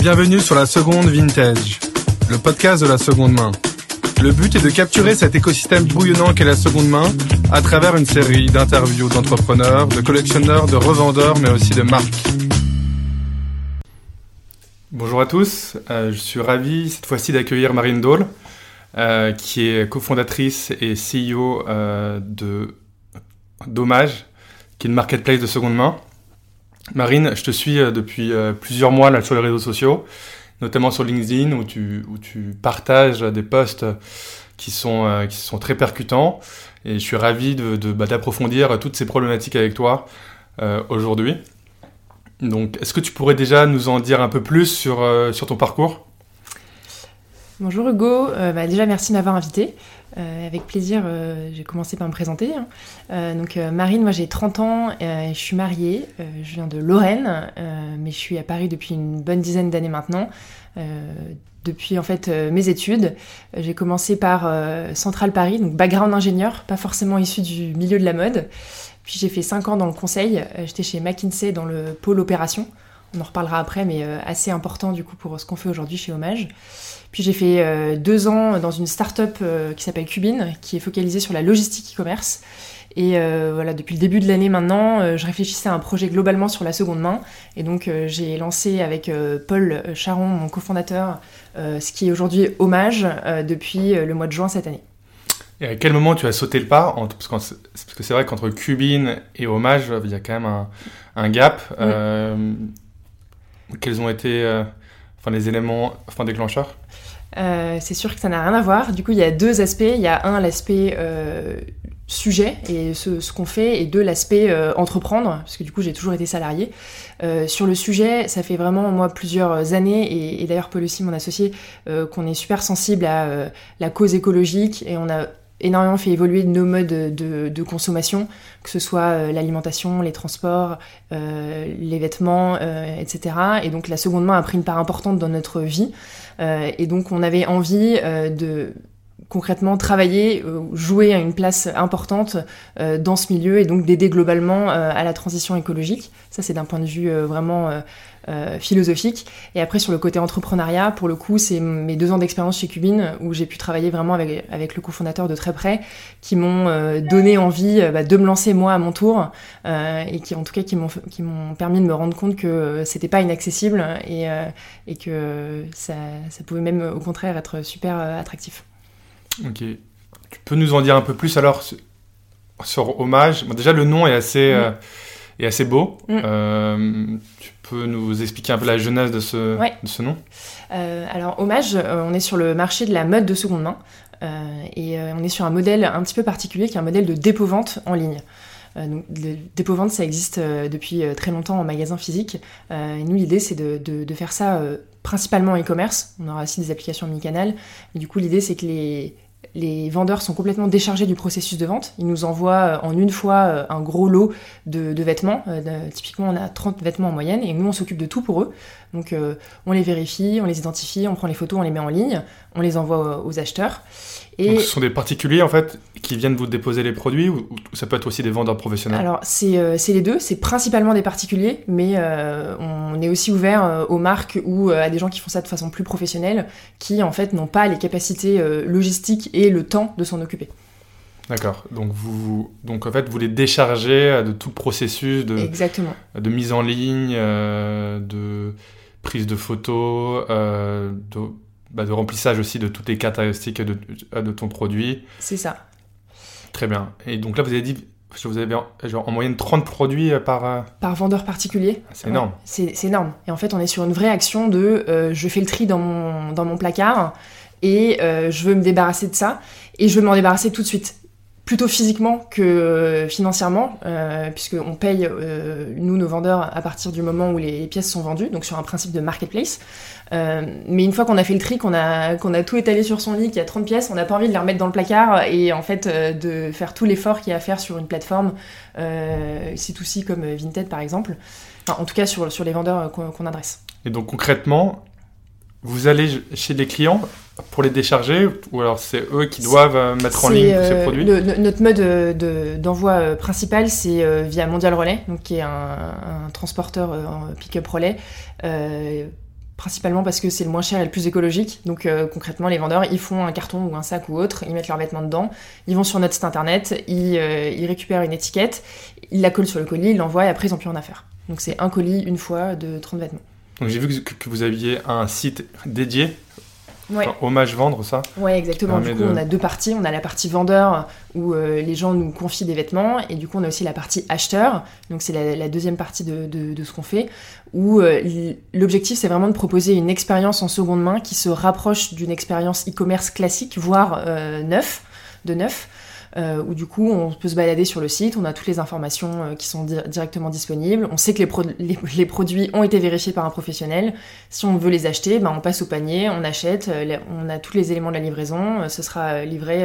Bienvenue sur la seconde vintage, le podcast de la seconde main. Le but est de capturer cet écosystème bouillonnant qu'est la seconde main à travers une série d'interviews d'entrepreneurs, de collectionneurs, de revendeurs, mais aussi de marques. Bonjour à tous, euh, je suis ravi cette fois-ci d'accueillir Marine Dole, euh, qui est cofondatrice et CEO euh, de Dommage, qui est une marketplace de seconde main. Marine, je te suis depuis plusieurs mois là, sur les réseaux sociaux notamment sur LinkedIn où tu, partages des posts qui sont, euh, qui sont très percutants. Et je suis ravi de, de bah, d'approfondir toutes ces problématiques avec toi euh, aujourd'hui. Donc, est-ce que tu pourrais déjà nous en dire un peu plus euh, sur ton parcours? Bonjour Hugo, bah, déjà merci de m'avoir invité. avec plaisir, j'ai commencé par me présenter. Hein. donc Marine, moi j'ai 30 ans, je suis mariée, je viens de Lorraine, mais je suis à Paris depuis une bonne dizaine d'années maintenant. depuis en fait mes études, j'ai commencé par Central Paris, donc background ingénieur, pas forcément issu du milieu de la mode. Puis j'ai fait 5 ans dans le conseil, j'étais chez McKinsey dans le pôle opération. On en reparlera après, mais assez important du coup pour ce qu'on fait aujourd'hui chez Hommage. Puis j'ai fait euh, deux ans dans une start-up euh, qui s'appelle Cubine, qui est focalisée sur la logistique e-commerce. Et euh, voilà, depuis le début de l'année maintenant, je réfléchissais à un projet globalement sur la seconde main. Et donc j'ai lancé avec Paul Charon, mon cofondateur, ce qui est aujourd'hui Hommage depuis le mois de juin cette année. Et à quel moment tu as sauté le pas Parce que c'est vrai qu'entre Cubine et Hommage, il y a quand même un, gap. quels ont été enfin, les éléments enfin, déclencheurs? Euh, c'est sûr que ça n'a rien à voir. Du coup, il y a deux aspects. Il y a un, l'aspect euh, sujet et ce, qu'on fait, et deux, l'aspect euh, entreprendre, parce que du coup, j'ai toujours été salarié. sur le sujet, ça fait vraiment, moi, plusieurs années, et, d'ailleurs, Paul aussi, mon associé, qu'on est super sensible à la cause écologique, et on a énormément fait évoluer nos modes de, consommation, que ce soit l'alimentation, les transports, les vêtements, etc. Et donc la seconde main a pris une part importante dans notre vie. Euh, et donc on avait envie euh, de concrètement travailler, euh, jouer à une place importante dans ce milieu et donc d'aider globalement à la transition écologique. Ça, c'est d'un point de vue vraiment philosophique. Et après, sur le côté entrepreneuriat, pour le coup, c'est mes deux ans d'expérience chez Cubine où j'ai pu travailler vraiment avec, avec le cofondateur de très près, qui m'ont donné envie bah, de me lancer moi à mon tour et qui, en tout cas, qui m'ont permis de me rendre compte que c'était pas inaccessible et, et que ça, ça pouvait même au contraire être super attractif. Ok. Tu peux nous en dire un peu plus alors sur, Hommage? Déjà, le nom est assez, euh, est assez beau. Mm. Euh, tu peux nous expliquer un peu la genèse de ce, de ce nom? Euh, Alors, Hommage, on est sur le marché de la mode de seconde main. et on est sur un modèle un petit peu particulier qui est un modèle de dépôt-vente en ligne. donc, le dépôt-vente, ça existe depuis très longtemps en magasin physique. et nous, l'idée, c'est de, de, de, faire ça principalement en e-commerce. On aura aussi des applications omnicanal. Mais du coup, l'idée, c'est que les, les vendeurs sont complètement déchargés du processus de vente. Ils nous envoient euh, en une fois euh, un gros lot de, vêtements. Euh, typiquement, on a 30 vêtements en moyenne et nous, on s'occupe de tout pour eux. Donc, on les vérifie, on les identifie, on prend les photos, on les met en ligne, on les envoie aux acheteurs. Et... ce sont des particuliers, en fait, qui viennent vous déposer les produits ou, ça peut être aussi des vendeurs professionnels? Alors, c'est les deux. C'est principalement des particuliers, mais on est aussi ouvert aux marques ou à des gens qui font ça de façon plus professionnelle, qui, en fait, n'ont pas les capacités logistiques et le temps de s'en occuper. D'accord. Donc vous, donc en fait, vous les déchargez euh, de tout le processus de, Exactement. de mise en ligne, euh, de prise de photos, euh, bah, de, remplissage aussi de toutes les caractéristiques de, de ton produit. C'est ça. Très bien. Et donc là, vous avez dit, vous avez genre, en moyenne 30 produits par... Par vendeur particulier. Ah, c'est énorme. C'est énorme. Et en fait, on est sur une vraie action de je fais le tri dans mon, dans mon placard et euh, je veux me débarrasser de ça et je veux m'en débarrasser tout de suite plutôt physiquement que euh, financièrement, euh, puisqu'on paye, euh, nous, nos vendeurs, à partir du moment où les pièces sont vendues, donc sur un principe de marketplace. mais une fois qu'on a fait le tri, qu'on a, tout étalé sur son lit, qu'il y a 30 pièces, on n'a pas envie de les remettre dans le placard et en fait de faire tout l'effort qu'il y a à faire sur une plateforme C2C comme Vinted par exemple. En tout cas sur les vendeurs qu'on adresse. Et donc concrètement, vous allez chez les clients pour les décharger ou alors c'est eux qui doivent euh, mettre en ligne tous ces euh, produits Notre mode d'envoi euh, principal c'est via Mondial Relais, donc qui est un, transporteur en pick-up relais principalement parce que c'est le moins cher et le plus écologique. Donc concrètement, les vendeurs, ils font un carton ou un sac ou autre, ils mettent leurs vêtements dedans, ils vont sur notre site internet, ils, ils récupèrent une étiquette, ils la collent sur le colis, ils l'envoient et après ils n'ont plus rien à faire. Donc c'est un colis une fois de 30 vêtements. Donc j'ai vu que, vous aviez un site dédié Ouais. hommage vendre, ça Ouais, exactement. Du coup, on a deux parties. On a la partie vendeur où euh, les gens nous confient des vêtements, et du coup, on a aussi la partie acheteur. Donc, c'est la, deuxième partie de, de, ce qu'on fait, où euh, l'objectif, c'est vraiment de proposer une expérience en seconde main qui se rapproche d'une expérience e-commerce classique, voire euh, neuf, de neuf. Euh, où du coup on peut se balader sur le site, on a toutes les informations euh, qui sont directement disponibles, on sait que les, produits ont été vérifiés par un professionnel, si on veut les acheter, ben, on passe au panier, on achète, euh, on a tous les éléments de la livraison, ce sera livré,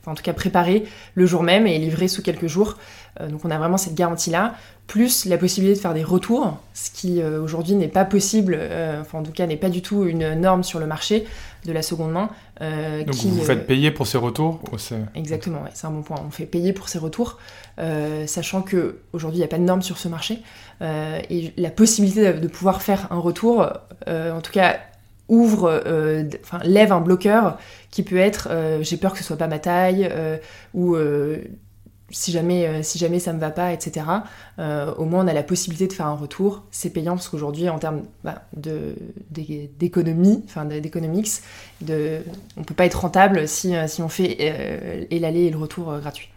enfin, en tout cas préparé le jour même et livré sous quelques jours. Donc on a vraiment cette garantie-là, plus la possibilité de faire des retours, ce qui aujourd'hui n'est pas possible, enfin en tout cas n'est pas du tout une norme sur le marché de la seconde main. Euh, Donc vous, faites euh, payer pour ces retours Exactement, c'est un bon point. On fait payer pour ces retours, euh, sachant que aujourd'hui il n'y a pas de normes sur ce marché et la possibilité de, pouvoir faire un retour, en tout cas ouvre, enfin lève un bloqueur qui peut être j'ai peur que ce soit pas ma taille ou si jamais, euh, si jamais ça me va pas, etc. Euh, au moins on a la possibilité de faire un retour. C'est payant parce qu'aujourd'hui en termes bah, d'économie, enfin d'économics, on peut pas être rentable si, euh, si on fait et l'aller et le retour gratuit.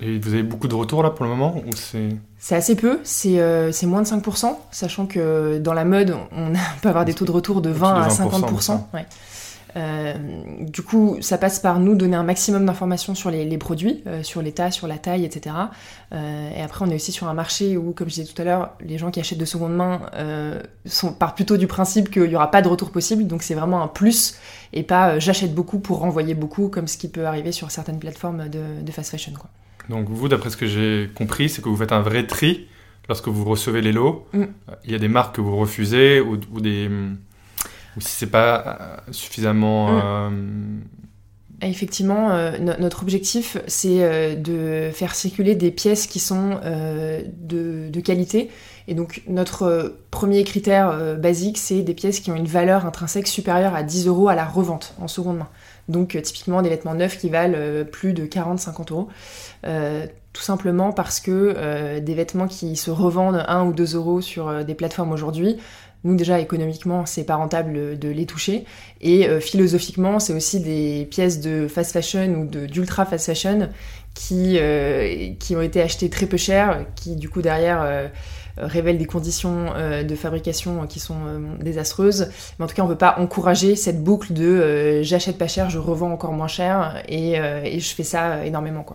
Et vous avez beaucoup de retours là pour le moment c'est... assez peu, c'est, moins de 5%, sachant que dans la mode on peut avoir des taux de retour de 20 à 50%. Ouais. Euh, du coup, ça passe par nous donner un maximum d'informations sur les, produits, euh, sur l'état, sur la taille, etc. Euh, et après, on est aussi sur un marché où, comme je disais tout à l'heure, les gens qui achètent de seconde main sont, partent plutôt du principe qu'il n'y aura pas de retour possible. Donc, c'est vraiment un plus et pas j'achète beaucoup pour renvoyer beaucoup, comme ce qui peut arriver sur certaines plateformes de, fast fashion. Quoi. Donc, vous, d'après ce que j'ai compris, c'est que vous faites un vrai tri lorsque vous recevez les lots. Mm. Il y a des marques que vous refusez ou, ou des ou si c'est pas euh, suffisamment. Mm. Euh, effectivement, euh, notre objectif, c'est de faire circuler des pièces qui sont de, qualité. Et donc, notre premier critère basique, c'est des pièces qui ont une valeur intrinsèque supérieure à 10 euros à la revente en seconde main. Donc, typiquement, des vêtements neufs qui valent plus de 40-50 euros. tout simplement parce que des vêtements qui se revendent 1 ou 2 euros sur des plateformes aujourd'hui nous déjà économiquement c'est pas rentable de les toucher et euh, philosophiquement c'est aussi des pièces de fast fashion ou d'ultra fast fashion qui, euh, qui ont été achetées très peu cher, qui du coup derrière euh, révèlent des conditions de fabrication qui sont désastreuses. Mais en tout cas on veut pas encourager cette boucle de j'achète pas cher, je revends encore moins cher et, je fais ça énormément.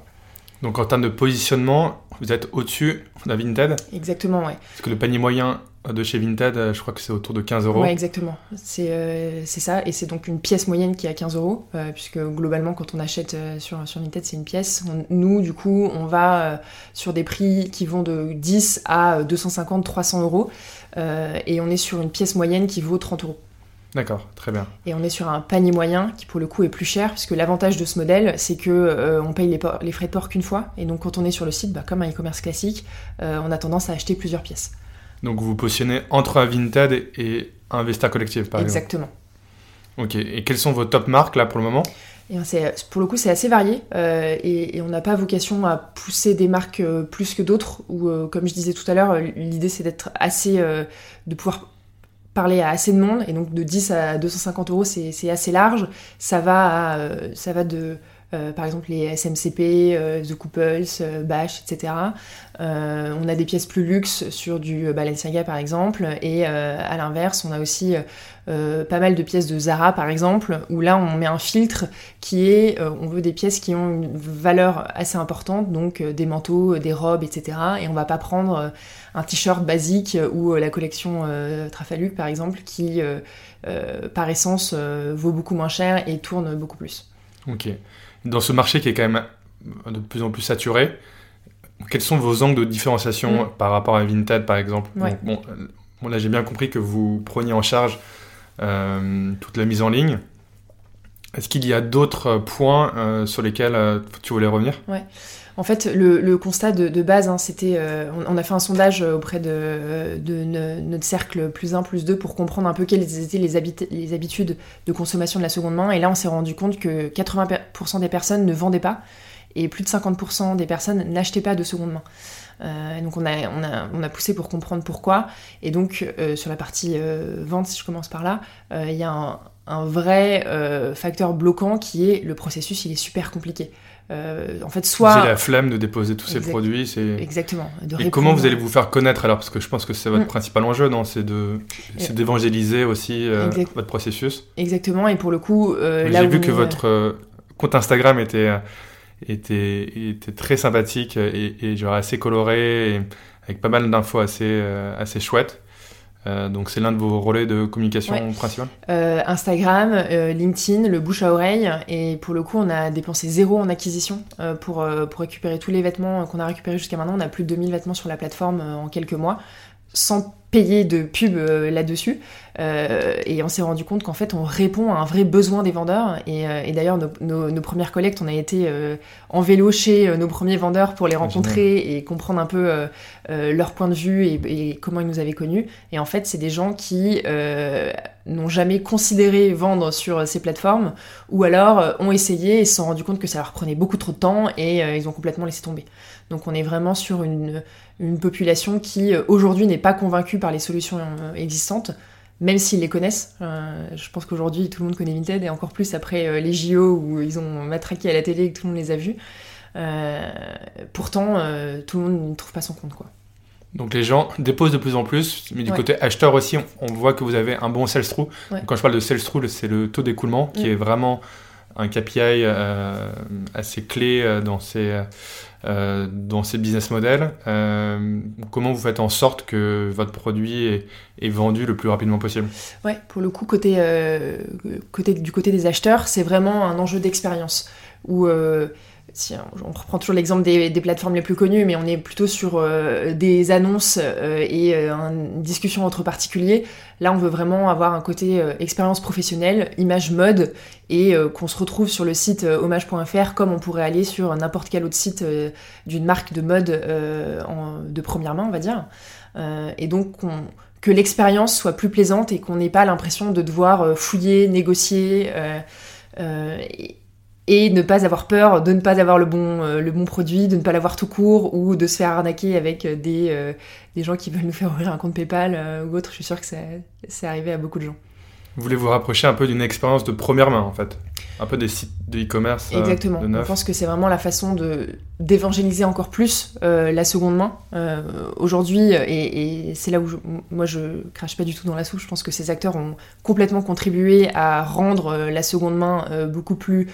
Donc en termes de positionnement, vous êtes au-dessus de la Vinted Exactement, ouais. Parce que le panier moyen de chez Vinted, euh, je crois que c'est autour de 15 euros. Ouais, exactement. Euh, c'est ça. Et c'est donc une pièce moyenne qui est à 15 euros, euh, puisque globalement, quand on achète sur, sur Vinted, c'est une pièce. nous, du coup, on va sur des prix qui vont de 10 à 250, 300 euros. et on est sur une pièce moyenne qui vaut 30 euros. D'accord, très bien. Et on est sur un panier moyen qui pour le coup est plus cher, puisque l'avantage de ce modèle, c'est que on paye les, les, frais de port qu'une fois, et donc quand on est sur le site, bah, comme un e-commerce classique, on a tendance à acheter plusieurs pièces. Donc vous positionnez entre un Vinted et un Vesta Collective, par exemple. Exactement. Ok. Et quelles sont vos top marques là pour le moment? Et pour le coup, c'est assez varié euh, et, on n'a pas vocation à pousser des marques euh, plus que d'autres. Ou euh, comme je disais tout à l'heure, l'idée c'est d'être assez, de pouvoir parler à assez de monde et donc de 10 à 250 euros, c'est assez large. Ça va, à, ça va de euh, par exemple les SMCP, euh, The Couples, euh, Bash, etc. on a des pièces plus luxe sur du Balenciaga par exemple, et à l'inverse, on a aussi pas mal de pièces de Zara par exemple, où là on met un filtre qui est, on veut des pièces qui ont une valeur assez importante, donc des manteaux, des robes, etc. Et on va pas prendre un t-shirt basique ou la collection Trafaluc par exemple, qui par essence vaut beaucoup moins cher et tourne beaucoup plus. Ok dans ce marché qui est quand même de plus en plus saturé, quels sont vos angles de différenciation mm. par rapport à Vinted, par exemple bon, là, j'ai bien compris que vous preniez en charge euh, toute la mise en ligne. Est-ce qu'il y a d'autres points euh, sur lesquels euh, tu voulais revenir? Ouais. En fait, le, constat de, base, hein, c'était, euh, on, a fait un sondage auprès de, notre cercle plus 1, plus 2 pour comprendre un peu quelles étaient les, habitudes de consommation de la seconde main. Et là, on s'est rendu compte que 80% des personnes ne vendaient pas et plus de 50% des personnes n'achetaient pas de seconde main. Euh, donc on a, poussé pour comprendre pourquoi. Et donc euh, sur la partie vente, si je commence par là, il y a un vrai facteur bloquant qui est le processus, il est super compliqué. Euh, en fait, soit. C'est la flemme de déposer tous ces produits. C'est... Exactement. Et comment vous allez vous faire connaître alors Parce que je pense que c'est votre mm. principal enjeu, non C'est, de... c'est d'évangéliser aussi euh, votre processus. Exactement. Et pour le coup, euh, là J'ai vu que votre compte Instagram était, était, était très sympathique et, et genre assez coloré, avec pas mal d'infos assez, assez chouettes. Euh, donc c'est l'un de vos relais de communication principal euh, Instagram, euh, LinkedIn, le bouche à oreille. Et pour le coup, on a dépensé zéro en acquisition pour, pour récupérer tous les vêtements qu'on a récupérés jusqu'à maintenant. On a plus de 2000 vêtements sur la plateforme en quelques mois, sans payer de pub là-dessus. Euh, et on s'est rendu compte qu'en fait, on répond à un vrai besoin des vendeurs. Et, euh, d'ailleurs, nos, premières collectes, on a été euh, en vélo chez nos premiers vendeurs pour les rencontrer et comprendre un peu leur point de vue et, comment ils nous avaient connus. Et en fait, c'est des gens qui n'ont jamais considéré vendre sur ces plateformes ou alors ont essayé et se sont rendus compte que ça leur prenait beaucoup trop de temps et ils ont complètement laissé tomber. Donc on est vraiment sur une, une population qui aujourd'hui n'est pas convaincue par les solutions existantes, même s'ils les connaissent. Euh, je pense qu'aujourd'hui, tout le monde connaît Vinted, et encore plus après euh, les JO où ils ont matraqué à la télé et que tout le monde les a vus. Euh, pourtant, tout le monde ne trouve pas son compte. quoi. Donc les gens déposent de plus en plus, mais du côté acheteur aussi, on, voit que vous avez un bon sell-through. Quand je parle de sell-through, c'est le taux d'écoulement qui mm. est vraiment un KPI assez clé dans ces euh, dans ces business models. Euh, comment vous faites en sorte que votre produit est, vendu le plus rapidement possible? Ouais, pour le coup, côté, euh, côté, du côté des acheteurs, c'est vraiment un enjeu d'expérience. Où si on reprend toujours l'exemple des, plateformes les plus connues, mais on est plutôt sur euh, des annonces euh, et euh, une discussion entre particuliers. Là, on veut vraiment avoir un côté expérience professionnelle, image mode, et qu'on se retrouve sur le site hommage.fr comme on pourrait aller sur n'importe quel autre site d'une marque de mode de première main, on va dire. et donc, que l'expérience soit plus plaisante et qu'on n'ait pas l'impression de devoir fouiller, négocier. Et ne pas avoir peur de ne pas avoir le bon, euh, le bon produit, de ne pas l'avoir tout court ou de se faire arnaquer avec euh, des, euh, des gens qui veulent nous faire ouvrir un compte PayPal ou autre. Je suis sûre que c'est arrivé à beaucoup de gens. Vous voulez vous rapprocher un peu d'une expérience de première main en fait un peu des sites de e-commerce. Euh, Exactement. Je pense que c'est vraiment la façon de d'évangéliser encore plus euh, la seconde main euh, aujourd'hui, et, c'est là où moi je crache pas du tout dans la soupe. Je pense que ces acteurs ont complètement contribué à rendre la seconde main beaucoup plus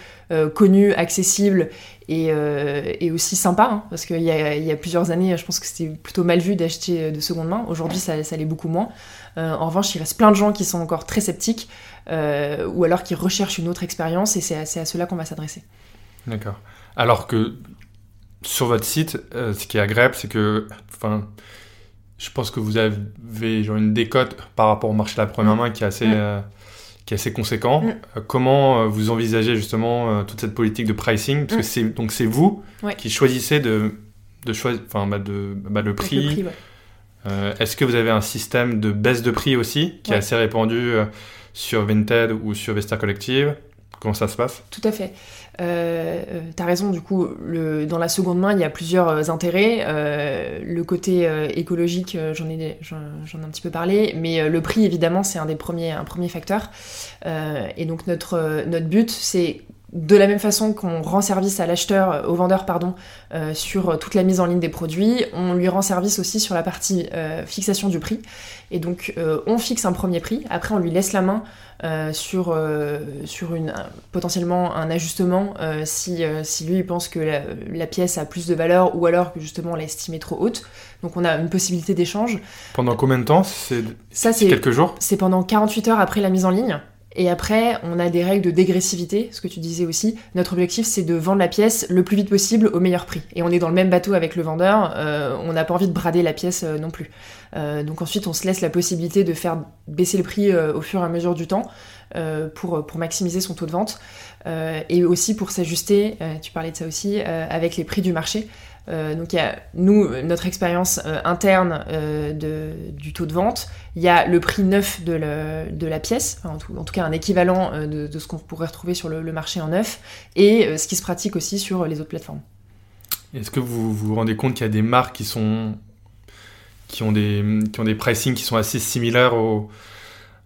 connue, accessible et, et aussi sympa. Hein, parce qu'il y, y, a plusieurs années, je pense que c'était plutôt mal vu d'acheter de seconde main. Aujourd'hui, ça, ça l'est beaucoup moins. en revanche, il reste plein de gens qui sont encore très sceptiques. Euh, ou alors qui recherchent une autre expérience, et c'est à, cela qu'on va s'adresser. D'accord. Alors que sur votre site, euh, ce qui est agréable, c'est que, enfin, je pense que vous avez genre une décote par rapport au marché de la première mm. main qui est assez, mm. euh, qui est assez conséquent. Mm. comment vous envisagez justement toute cette politique de pricing? Parce que c'est donc c'est vous qui choisissez de, de choisir, enfin, bah, de bah, le prix. Est-ce que vous avez un système de baisse de prix aussi qui est assez répandu sur Vinted ou sur Vesta Collective? Comment ça se passe? Tout à fait. Euh, euh tu as raison, du coup, le, dans la seconde main, il y a plusieurs euh, intérêts. Euh, le côté écologique, j'en ai, j'en, ai un petit peu parlé, mais le prix, évidemment, c'est un des premiers, un premier facteur. et donc, notre, notre but, c'est de la même façon qu'on rend service à l'acheteur, au vendeur, pardon, sur toute la mise en ligne des produits, on lui rend service aussi sur la partie fixation du prix. Et donc, euh, on fixe un premier prix. Après, on lui laisse la main euh, sur, euh, sur une, potentiellement un ajustement si, si lui il pense que la, pièce a plus de valeur ou alors que justement on l'a estimée trop haute. Donc, on a une possibilité d'échange. Pendant combien de temps? C'est quelques jours? C'est pendant 48 heures après la mise en ligne. Et après, on a des règles de dégressivité, ce que tu disais aussi. Notre objectif, c'est de vendre la pièce le plus vite possible au meilleur prix. Et on est dans le même bateau avec le vendeur, euh, on n'a pas envie de brader la pièce euh, non plus. Euh, donc ensuite, on se laisse la possibilité de faire baisser le prix au fur et à mesure du temps pour, pour maximiser son taux de vente. et aussi pour s'ajuster, tu parlais de ça aussi, avec les prix du marché. Euh, donc il y a nous notre expérience euh, interne euh, de, du taux de vente, il y a le prix neuf de, le, de la pièce, en, tout, en, tout, cas un équivalent de, de ce qu'on pourrait retrouver sur le, le, marché en neuf, et ce qui se pratique aussi sur les autres plateformes. Est-ce que vous vous rendez compte qu'il y a des marques qui sont qui ont des qui ont des pricing qui sont assez similaires au,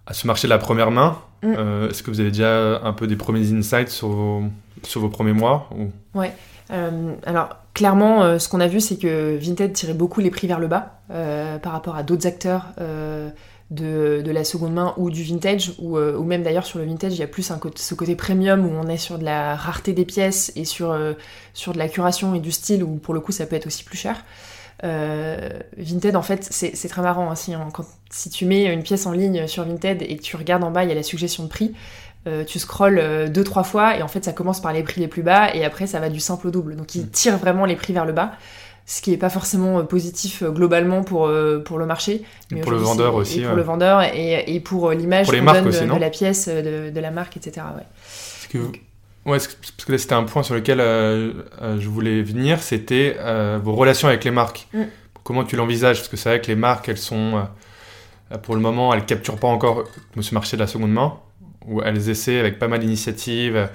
à ce marché de la première main? Mm. Est-ce que vous avez déjà un peu des premiers insights sur vos, sur vos premiers mois ou... Ouais. Alors clairement, euh, ce qu'on a vu, c'est que Vinted tirait beaucoup les prix vers le bas euh, par rapport à d'autres acteurs euh, de, la seconde main ou du vintage, ou, même d'ailleurs sur le vintage, il y a plus ce côté premium où on est sur de la rareté des pièces et sur, sur de la curation et du style où pour le coup ça peut être aussi plus cher. Vinted, en fait, c'est très marrant. Hein, si, si, tu mets une pièce en ligne sur Vinted et que tu regardes en bas, il y a la suggestion de prix. Euh, tu scrolles euh, deux trois fois et en fait ça commence par les prix les plus bas et après ça va du simple au double. Donc il mm. tire vraiment les prix vers le bas, ce qui est pas forcément euh, positif globalement pour pour le marché, mais pour le vendeur aussi. Et pour le vendeur et, et pour l'image qu'on donne de, la pièce, de, la marque, etc. Ouais. Parce que, ouais, parce que là c'était un point sur lequel je voulais venir, c'était vos relations avec les marques. Mm. Comment tu l'envisages? Parce que c'est vrai que les marques, elles sont pour le moment, elles capturent pas encore ce marché de la seconde main où elles essaient avec pas mal d'initiatives,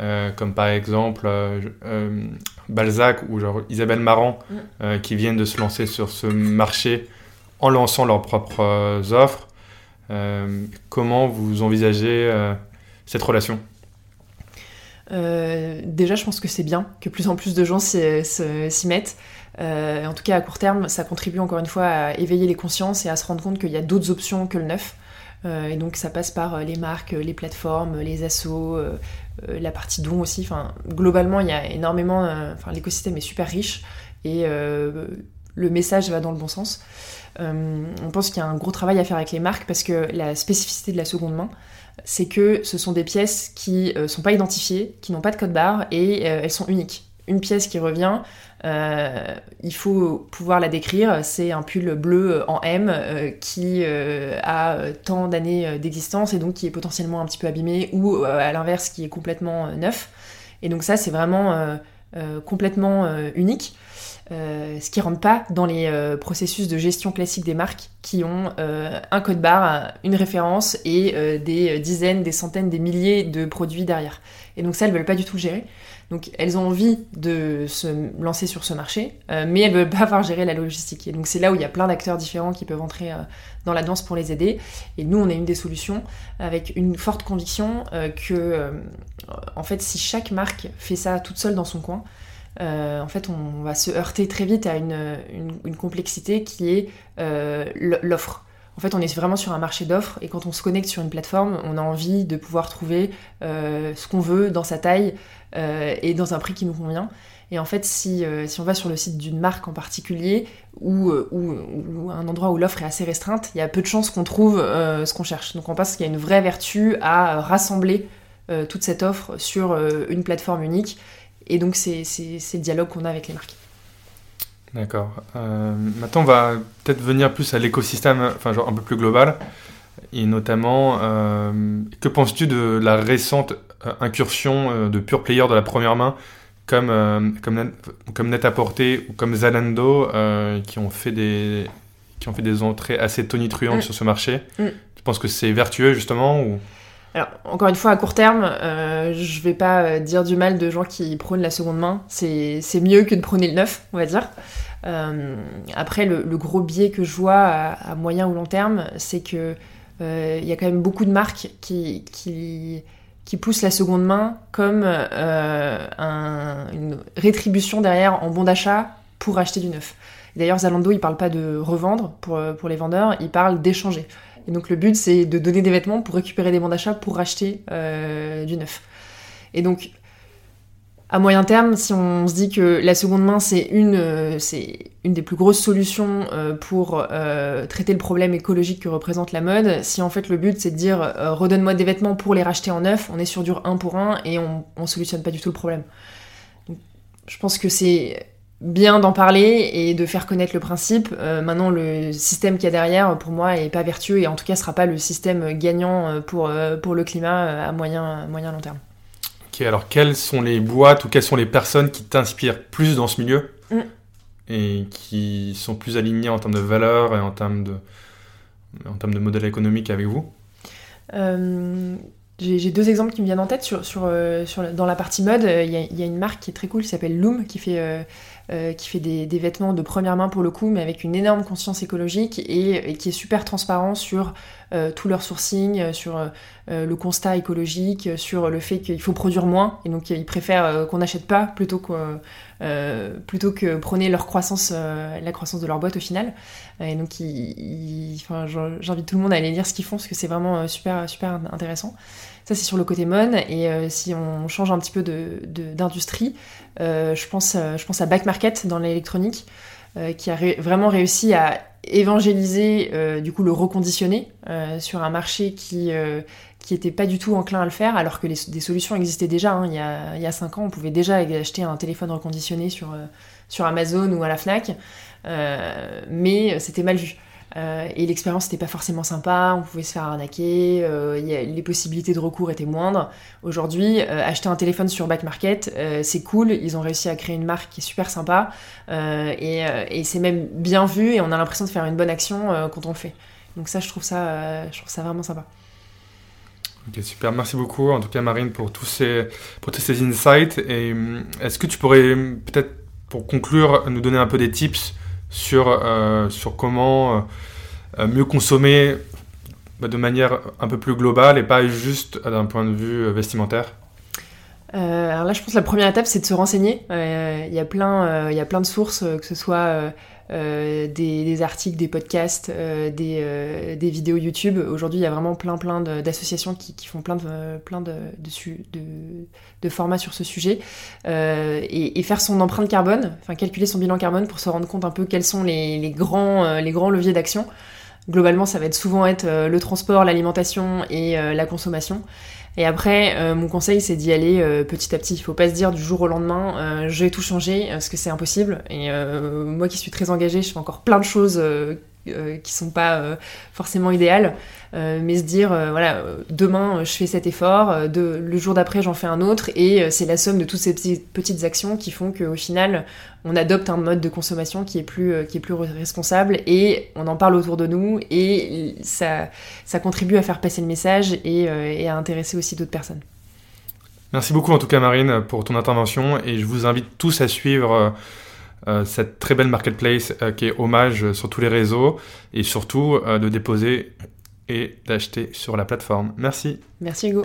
euh, comme par exemple euh, euh, Balzac ou genre Isabelle Marant, mm. qui viennent de se lancer sur ce marché en lançant leurs propres offres. comment vous envisagez cette relation? Déjà, je pense que c'est bien que plus en plus de gens s'y mettent. en tout cas, à court terme, ça contribue encore une fois à éveiller les consciences et à se rendre compte qu'il y a d'autres options que le neuf. Euh, et donc ça passe par euh, les marques, les plateformes, les assos, euh, la partie don aussi. Enfin, globalement, il y a énormément. Enfin, l'écosystème est super riche et le message va dans le bon sens. on pense qu'il y a un gros travail à faire avec les marques parce que la spécificité de la seconde main, c'est que ce sont des pièces qui ne sont pas identifiées, qui n'ont pas de code barre et elles sont uniques. Une pièce qui revient, euh, il faut pouvoir la décrire. C'est un pull bleu en M euh, qui euh, a tant d'années d'existence et donc qui est potentiellement un petit peu abîmé ou à l'inverse qui est complètement neuf. Et donc ça, c'est vraiment complètement unique. ce qui rentre pas dans les processus de gestion classique des marques qui ont un code barre, une référence et des dizaines, des centaines, des milliers de produits derrière. Et donc ça, elles veulent pas du tout le gérer. Donc elles ont envie de se lancer sur ce marché, euh, mais elles veulent pas avoir géré la logistique. Et donc c'est là où il y a plein d'acteurs différents qui peuvent entrer euh, dans la danse pour les aider. Et nous, on a une des solutions avec une forte conviction euh, que, en fait, si chaque marque fait ça toute seule dans son coin, en fait, on va se heurter très vite à une complexité qui est l'offre. En fait, on est vraiment sur un marché d'offres et quand on se connecte sur une plateforme, on a envie de pouvoir trouver euh, ce qu'on veut dans sa taille euh, et dans un prix qui nous convient. Et en fait, si, euh, si on va sur le site d'une marque en particulier ou, ou, un endroit où l'offre est assez restreinte, il y a peu de chances qu'on trouve ce qu'on cherche. Donc on pense qu'il y a une vraie vertu à rassembler toute cette offre sur une plateforme unique. Et donc c'est le dialogue qu'on a avec les marques. D'accord. Euh, maintenant, on va peut-être venir plus à l'écosystème, enfin, genre un peu plus global. Et notamment, euh, que penses-tu de la récente euh, incursion de pure players de la première main comme, comme, comme Net-à-Porter ou comme Zalando qui, ont fait des, qui ont fait des entrées assez tonitruantes mm. sur ce marché? Mm. Tu penses que c'est vertueux justement ou... Encore une fois, à court terme, euh, je vais pas dire du mal de gens qui prônent la seconde main. C'est mieux que de prôner le neuf, on va dire. Euh, après, le, gros biais que je vois à, moyen ou long terme, c'est que euh, y a quand même beaucoup de marques qui, poussent la seconde main comme euh, une rétribution derrière en bon d'achat pour acheter du neuf. D'ailleurs, Zalando, il parle pas de revendre pour les vendeurs, il parle d'échanger. Et donc le but, c'est de donner des vêtements pour récupérer des bons d'achat pour acheter du neuf. Et donc, à moyen terme, si on se dit que la seconde main, c'est une, c'est une des plus grosses solutions pour traiter le problème écologique que représente la mode, si en fait le but c'est de dire redonne-moi des vêtements pour les racheter en neuf, on est sur du 1 pour 1 et on, on solutionne pas du tout le problème. je pense que c'est bien d'en parler et de faire connaître le principe. Euh, maintenant, le système qu'il y a derrière, pour moi, est pas vertueux et en tout cas, sera pas le système gagnant euh, pour, euh, pour le climat à moyen, moyen long terme. Ok, alors quelles sont les boîtes ou quelles sont les personnes qui t'inspirent plus dans ce milieu mm. et qui sont plus alignées en termes de valeurs et en termes de, en termes de modèle économique avec vous? J'ai deux exemples qui me viennent en tête sur, sur, sur dans la partie mode. Il y, a, une marque qui est très cool qui s'appelle Loom qui fait euh, qui fait des, vêtements de première main pour le coup, mais avec une énorme conscience écologique et, qui est super transparent sur euh, tout leur sourcing, euh, sur le constat écologique, sur le fait qu'il faut produire moins, et donc ils préfèrent qu'on n'achète pas plutôt que, plutôt prôner leur croissance, la croissance de leur boîte au final. Et donc j'invite tout le monde à aller lire ce qu'ils font, parce que c'est vraiment super, super intéressant. Ça, c'est sur le côté mon. Et euh, si on change un petit peu d'industrie, euh, je, pense, euh, je pense à Back Market dans l'électronique, qui a vraiment réussi à évangéliser du coup le reconditionner sur un marché qui qui était pas du tout enclin à le faire, alors que des solutions existaient déjà. Hein. Il, y a, il 5 ans, on pouvait déjà acheter un téléphone reconditionné sur, sur Amazon ou à la FNAC, mais c'était mal vu. Euh, et l'expérience n'était pas forcément sympa, on pouvait se faire arnaquer, euh, les possibilités de recours étaient moindres. Aujourd'hui, euh, acheter un téléphone sur Back Market, c'est cool, ils ont réussi à créer une marque qui est super sympa, et, c'est même bien vu, et on a l'impression de faire une bonne action quand on le fait. Donc ça, je trouve ça, je trouve ça vraiment sympa. Ok, super, merci beaucoup en tout cas Marine pour tous ces, pour tous ces insights. Et est-ce que tu pourrais peut-être, pour conclure, nous donner un peu des tips sur, euh, sur comment euh, mieux consommer bah, de manière un peu plus globale et pas juste d'un point de vue euh, vestimentaire alors là, je pense que la première étape, c'est de se renseigner. Il y, a il y a plein de sources, que ce soit euh, des, articles, des podcasts, euh, euh, des, vidéos YouTube. Aujourd'hui, il y a vraiment plein, plein d'associations qui, font plein de, plein de, formats sur ce sujet. Et, faire son empreinte carbone, enfin calculer son bilan carbone pour se rendre compte un peu quels sont les, grands, les grands leviers d'action. Globalement, ça va être souvent être le transport, l'alimentation et la consommation. Et après, euh, mon conseil, c'est d'y aller euh, petit à petit. Il faut pas se dire du jour au lendemain, euh, je vais tout changer, parce que c'est impossible. Et moi qui suis très engagée, je fais encore plein de choses euh, qui sont pas euh, forcément idéales, euh, mais se dire voilà demain je fais cet effort, le jour d'après j'en fais un autre et c'est la somme de toutes ces petites, actions qui font qu'au final on adopte un mode de consommation qui est plus qui est plus responsable et on en parle autour de nous et ça ça contribue à faire passer le message et, à intéresser aussi d'autres personnes. Merci beaucoup en tout cas Marine pour ton intervention et je vous invite tous à suivre euh, cette très belle marketplace euh, qui est hommage sur tous les réseaux et surtout euh, de déposer et d'acheter sur la plateforme. Merci. Merci Hugo.